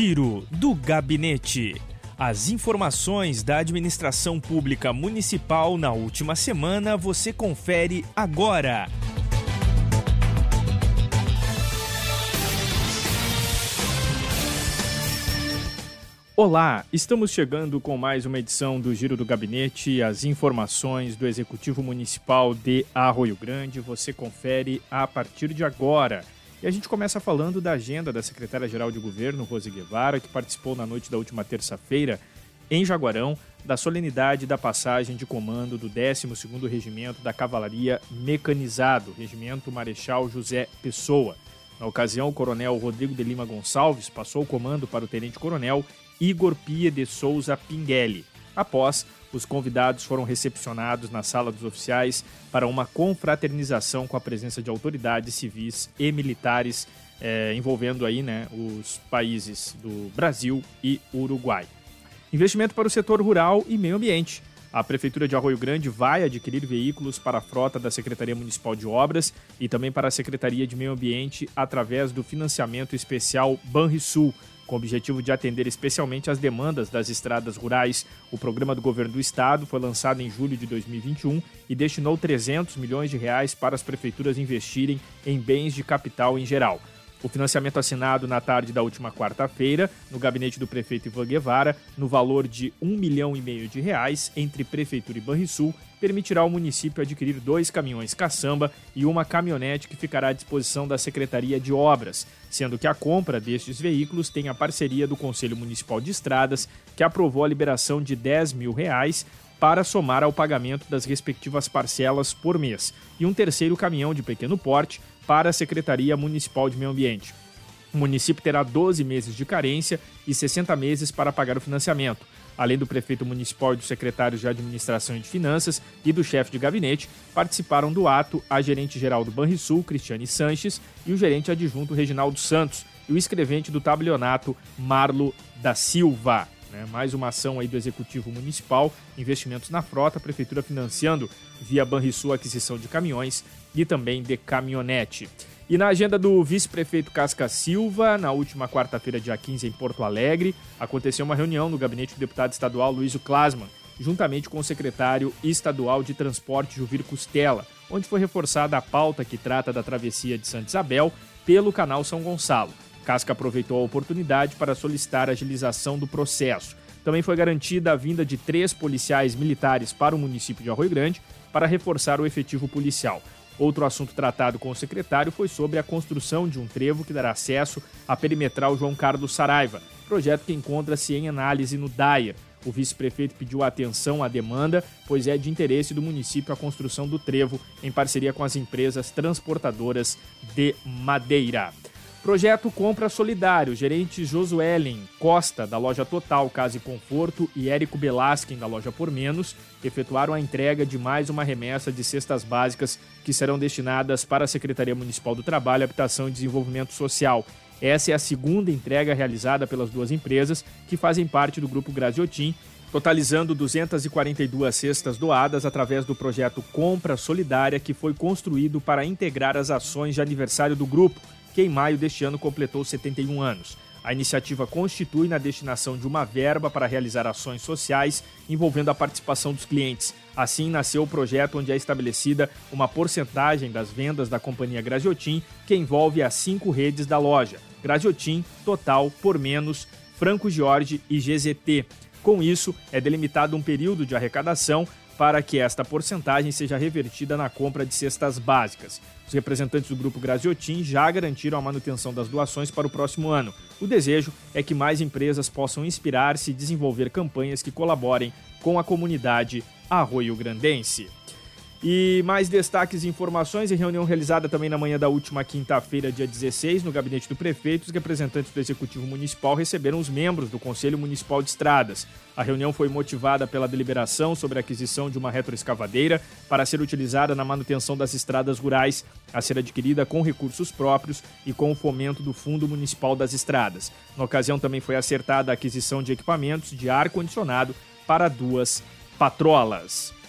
Giro do Gabinete. As informações da administração pública municipal na última semana você confere agora. Olá, estamos chegando com mais uma edição do Giro do Gabinete. As informações do Executivo Municipal de Arroio Grande você confere a partir de agora. E a gente começa falando da agenda da secretária-geral de governo, Rose Guevara, que participou na noite da última terça-feira, em Jaguarão, da solenidade da passagem de comando do 12º Regimento da Cavalaria Mecanizado, Regimento Marechal José Pessoa. Na ocasião, o coronel Rodrigo de Lima Gonçalves passou o comando para o tenente-coronel Igor Pia de Souza Pinguelli. Após os convidados foram recepcionados na sala dos oficiais para uma confraternização com a presença de autoridades civis e militares é, envolvendo aí, né, os países do Brasil e Uruguai. Investimento para o setor rural e meio ambiente. A Prefeitura de Arroio Grande vai adquirir veículos para a frota da Secretaria Municipal de Obras e também para a Secretaria de Meio Ambiente através do financiamento especial Banrisul, com o objetivo de atender especialmente as demandas das estradas rurais. O programa do governo do estado foi lançado em julho de 2021 e destinou 300 milhões de reais para as prefeituras investirem em bens de capital em geral. O financiamento assinado na tarde da última quarta-feira, no gabinete do prefeito Ivan Guevara, no valor de um milhão e meio de reais entre Prefeitura e Banrisul, permitirá ao município adquirir dois caminhões caçamba e uma caminhonete que ficará à disposição da Secretaria de Obras, sendo que a compra destes veículos tem a parceria do Conselho Municipal de Estradas, que aprovou a liberação de 10 mil reais para somar ao pagamento das respectivas parcelas por mês, e um terceiro caminhão de pequeno porte para a Secretaria Municipal de Meio Ambiente. O município terá 12 meses de carência e 60 meses para pagar o financiamento. Além do prefeito municipal e dos secretários de administração e de finanças e do chefe de gabinete, participaram do ato a gerente-geral do Banrisul, Cristiane Sanches, e o gerente adjunto Reginaldo Santos, e o escrevente do tabelionato, Marlo da Silva. Né? Mais uma ação aí do Executivo Municipal, investimentos na frota, a Prefeitura financiando via Banrisul aquisição de caminhões e também de caminhonete. E na agenda do vice-prefeito Casca Silva, na última quarta-feira, dia 15, em Porto Alegre, aconteceu uma reunião no gabinete do deputado estadual Luísio Klasman, juntamente com o secretário estadual de transporte Juvir Costela, onde foi reforçada a pauta que trata da travessia de Santa Isabel pelo canal São Gonçalo. Casca aproveitou a oportunidade para solicitar agilização do processo. Também foi garantida a vinda de três policiais militares para o município de Arroio Grande para reforçar o efetivo policial. Outro assunto tratado com o secretário foi sobre a construção de um trevo que dará acesso à perimetral João Carlos Saraiva, projeto que encontra-se em análise no DAIA. O vice-prefeito pediu atenção à demanda, pois é de interesse do município a construção do trevo em parceria com as empresas transportadoras de madeira. Projeto Compra Solidário, gerentes Josuelen Costa, da loja Total Casa e Conforto, e Érico Belasquem, da loja Por Menos, efetuaram a entrega de mais uma remessa de cestas básicas que serão destinadas para a Secretaria Municipal do Trabalho, Habitação e Desenvolvimento Social. Essa é a segunda entrega realizada pelas duas empresas que fazem parte do Grupo Graziotin, totalizando 242 cestas doadas através do projeto Compra Solidária, que foi construído para integrar as ações de aniversário do grupo que em maio deste ano completou 71 anos. A iniciativa constitui na destinação de uma verba para realizar ações sociais envolvendo a participação dos clientes. Assim nasceu o projeto onde é estabelecida uma porcentagem das vendas da companhia Graziotin, que envolve as cinco redes da loja: Graziotin, Total, Por Menos, Franco Jorge e GZT. Com isso, é delimitado um período de arrecadação para que esta porcentagem seja revertida na compra de cestas básicas. Os representantes do grupo Graziotin já garantiram a manutenção das doações para o próximo ano. O desejo é que mais empresas possam inspirar-se e desenvolver campanhas que colaborem com a comunidade arroio-grandense. E mais destaques e informações em reunião realizada também na manhã da última quinta-feira, dia 16, no gabinete do prefeito, os representantes do Executivo Municipal receberam os membros do Conselho Municipal de Estradas. A reunião foi motivada pela deliberação sobre a aquisição de uma retroescavadeira para ser utilizada na manutenção das estradas rurais, a ser adquirida com recursos próprios e com o fomento do Fundo Municipal das Estradas. Na ocasião também foi acertada a aquisição de equipamentos de ar-condicionado para duas patrolas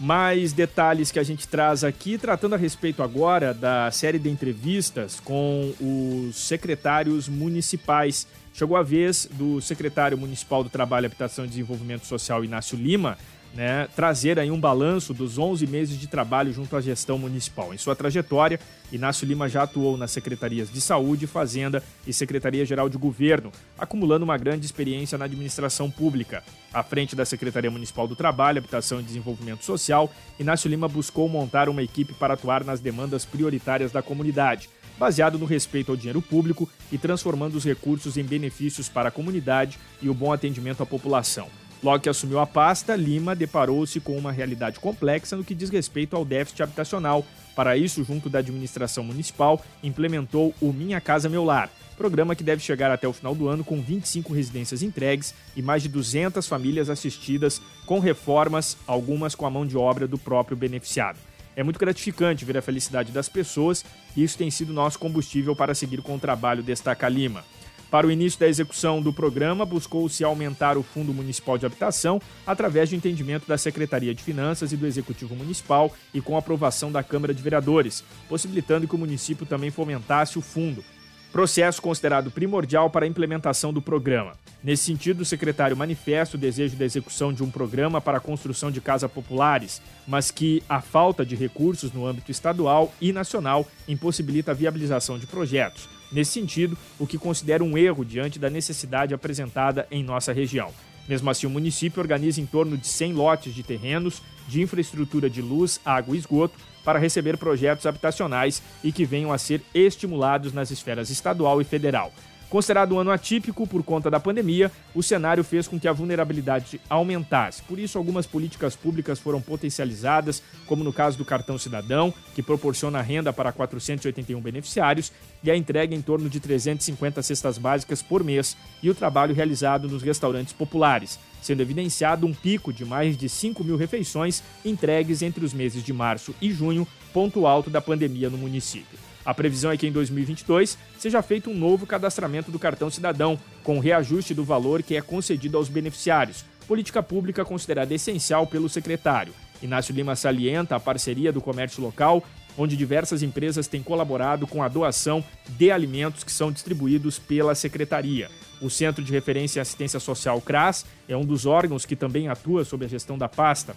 mais detalhes que a gente traz aqui, tratando a respeito agora da série de entrevistas com os secretários municipais. Chegou a vez do secretário municipal do Trabalho, Habitação e Desenvolvimento Social, Inácio Lima, né, trazer aí um balanço dos 11 meses de trabalho junto à gestão municipal. Em sua trajetória, Inácio Lima já atuou nas secretarias de Saúde, Fazenda e Secretaria-Geral de Governo, acumulando uma grande experiência na administração pública. À frente da Secretaria Municipal do Trabalho, Habitação e Desenvolvimento Social, Inácio Lima buscou montar uma equipe para atuar nas demandas prioritárias da comunidade, baseado no respeito ao dinheiro público e transformando os recursos em benefícios para a comunidade e o bom atendimento à população. Logo que assumiu a pasta, Lima deparou-se com uma realidade complexa no que diz respeito ao déficit habitacional. Para isso, junto da administração municipal, implementou o Minha Casa Meu Lar, programa que deve chegar até o final do ano com 25 residências entregues e mais de 200 famílias assistidas com reformas, algumas com a mão de obra do próprio beneficiado. É muito gratificante ver a felicidade das pessoas e isso tem sido nosso combustível para seguir com o trabalho, destaca Lima. Para o início da execução do programa, buscou-se aumentar o Fundo Municipal de Habitação através de entendimento da Secretaria de Finanças e do Executivo Municipal e com aprovação da Câmara de Vereadores, possibilitando que o município também fomentasse o fundo. Processo considerado primordial para a implementação do programa. Nesse sentido, o secretário manifesta o desejo da execução de um programa para a construção de casas populares, mas que a falta de recursos no âmbito estadual e nacional impossibilita a viabilização de projetos nesse sentido, o que considera um erro diante da necessidade apresentada em nossa região. Mesmo assim, o município organiza em torno de 100 lotes de terrenos de infraestrutura de luz, água e esgoto para receber projetos habitacionais e que venham a ser estimulados nas esferas estadual e federal. Considerado um ano atípico por conta da pandemia, o cenário fez com que a vulnerabilidade aumentasse. Por isso, algumas políticas públicas foram potencializadas, como no caso do cartão cidadão, que proporciona renda para 481 beneficiários, e a entrega em torno de 350 cestas básicas por mês, e o trabalho realizado nos restaurantes populares, sendo evidenciado um pico de mais de 5 mil refeições entregues entre os meses de março e junho, ponto alto da pandemia no município. A previsão é que em 2022 seja feito um novo cadastramento do cartão cidadão, com reajuste do valor que é concedido aos beneficiários, política pública considerada essencial pelo secretário. Inácio Lima salienta a parceria do comércio local, onde diversas empresas têm colaborado com a doação de alimentos que são distribuídos pela secretaria. O Centro de Referência e Assistência Social CRAS é um dos órgãos que também atua sob a gestão da pasta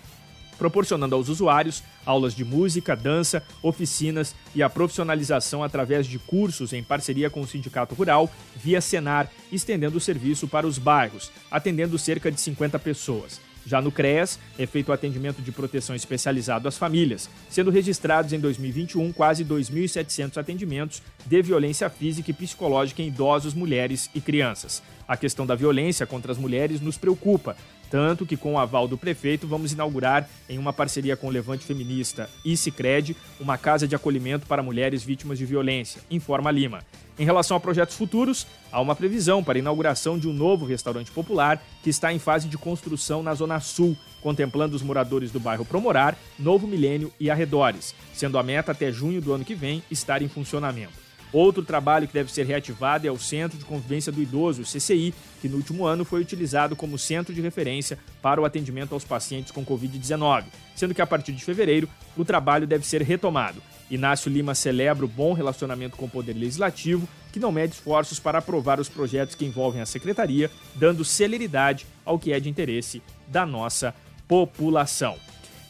proporcionando aos usuários aulas de música, dança, oficinas e a profissionalização através de cursos em parceria com o Sindicato Rural, via Senar, estendendo o serviço para os bairros, atendendo cerca de 50 pessoas. Já no CREAS, é feito o atendimento de proteção especializado às famílias, sendo registrados em 2021 quase 2.700 atendimentos de violência física e psicológica em idosos, mulheres e crianças. A questão da violência contra as mulheres nos preocupa, tanto que, com o aval do prefeito, vamos inaugurar, em uma parceria com o Levante Feminista e Cicred, uma casa de acolhimento para mulheres vítimas de violência, informa Lima. Em relação a projetos futuros, há uma previsão para a inauguração de um novo restaurante popular que está em fase de construção na Zona Sul, contemplando os moradores do bairro Promorar, Novo Milênio e arredores, sendo a meta até junho do ano que vem estar em funcionamento. Outro trabalho que deve ser reativado é o Centro de Convivência do Idoso, o CCI, que no último ano foi utilizado como centro de referência para o atendimento aos pacientes com Covid-19, sendo que a partir de fevereiro o trabalho deve ser retomado. Inácio Lima celebra o bom relacionamento com o Poder Legislativo, que não mede esforços para aprovar os projetos que envolvem a Secretaria, dando celeridade ao que é de interesse da nossa população.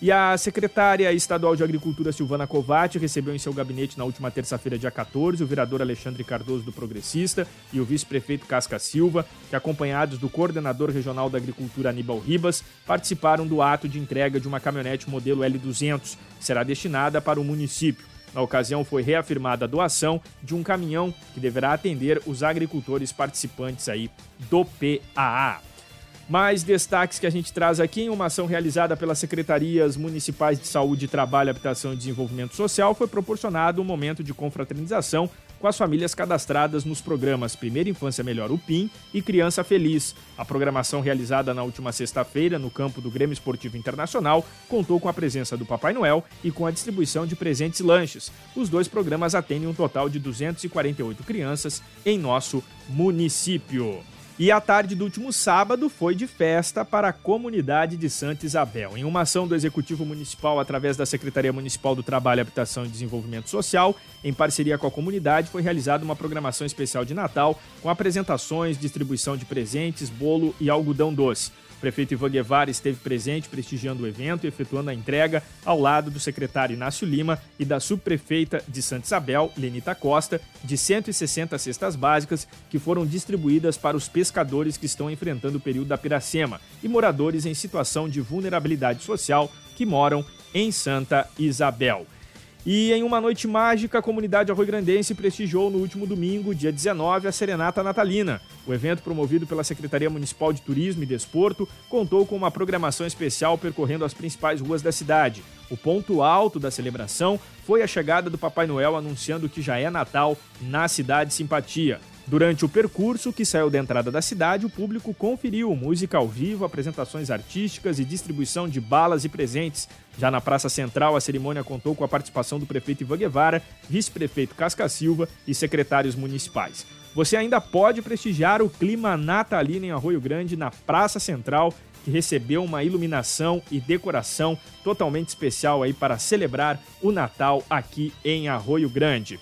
E a secretária estadual de Agricultura, Silvana Covatti, recebeu em seu gabinete na última terça-feira, dia 14, o vereador Alexandre Cardoso do Progressista e o vice-prefeito Casca Silva, que, acompanhados do coordenador regional da Agricultura, Aníbal Ribas, participaram do ato de entrega de uma caminhonete modelo L200, que será destinada para o município. Na ocasião, foi reafirmada a doação de um caminhão que deverá atender os agricultores participantes aí do PAA. Mais destaques que a gente traz aqui em uma ação realizada pelas Secretarias Municipais de Saúde, Trabalho, Habitação e Desenvolvimento Social foi proporcionado um momento de confraternização com as famílias cadastradas nos programas Primeira Infância Melhor UPIM e Criança Feliz. A programação realizada na última sexta-feira no campo do Grêmio Esportivo Internacional contou com a presença do Papai Noel e com a distribuição de presentes e lanches. Os dois programas atendem um total de 248 crianças em nosso município. E a tarde do último sábado foi de festa para a comunidade de Santa Isabel. Em uma ação do Executivo Municipal, através da Secretaria Municipal do Trabalho, Habitação e Desenvolvimento Social, em parceria com a comunidade, foi realizada uma programação especial de Natal com apresentações, distribuição de presentes, bolo e algodão doce prefeito Ivan Guevara esteve presente prestigiando o evento e efetuando a entrega ao lado do secretário Inácio Lima e da subprefeita de Santa Isabel, Lenita Costa, de 160 cestas básicas que foram distribuídas para os pescadores que estão enfrentando o período da Piracema e moradores em situação de vulnerabilidade social que moram em Santa Isabel. E em uma noite mágica, a comunidade arroio-grandense prestigiou no último domingo, dia 19, a Serenata Natalina. O evento, promovido pela Secretaria Municipal de Turismo e Desporto, contou com uma programação especial percorrendo as principais ruas da cidade. O ponto alto da celebração foi a chegada do Papai Noel anunciando que já é Natal na Cidade Simpatia. Durante o percurso que saiu da entrada da cidade, o público conferiu música ao vivo, apresentações artísticas e distribuição de balas e presentes. Já na Praça Central, a cerimônia contou com a participação do prefeito Ivan Guevara, vice-prefeito Casca Silva e secretários municipais. Você ainda pode prestigiar o clima natalino em Arroio Grande na Praça Central, que recebeu uma iluminação e decoração totalmente especial aí para celebrar o Natal aqui em Arroio Grande.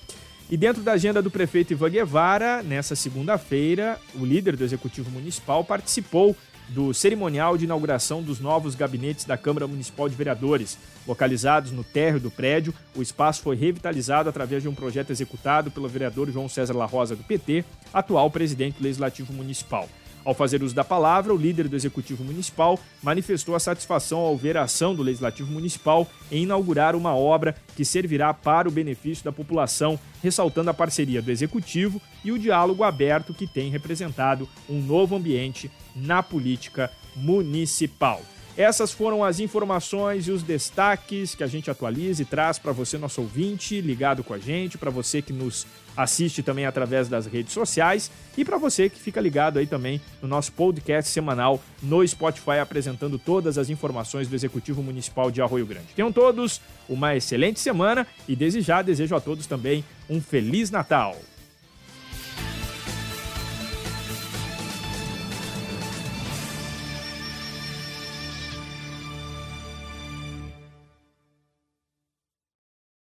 E dentro da agenda do prefeito Ivan Guevara, nessa segunda-feira, o líder do Executivo Municipal participou do cerimonial de inauguração dos novos gabinetes da Câmara Municipal de Vereadores. Localizados no térreo do prédio, o espaço foi revitalizado através de um projeto executado pelo vereador João César La Rosa do PT, atual presidente do Legislativo Municipal. Ao fazer uso da palavra, o líder do Executivo Municipal manifestou a satisfação ao ver a ação do Legislativo Municipal em inaugurar uma obra que servirá para o benefício da população, ressaltando a parceria do Executivo e o diálogo aberto que tem representado um novo ambiente na política municipal. Essas foram as informações e os destaques que a gente atualiza e traz para você, nosso ouvinte, ligado com a gente, para você que nos assiste também através das redes sociais e para você que fica ligado aí também no nosso podcast semanal no Spotify apresentando todas as informações do Executivo Municipal de Arroio Grande. Tenham todos uma excelente semana e desde já desejo a todos também um feliz Natal.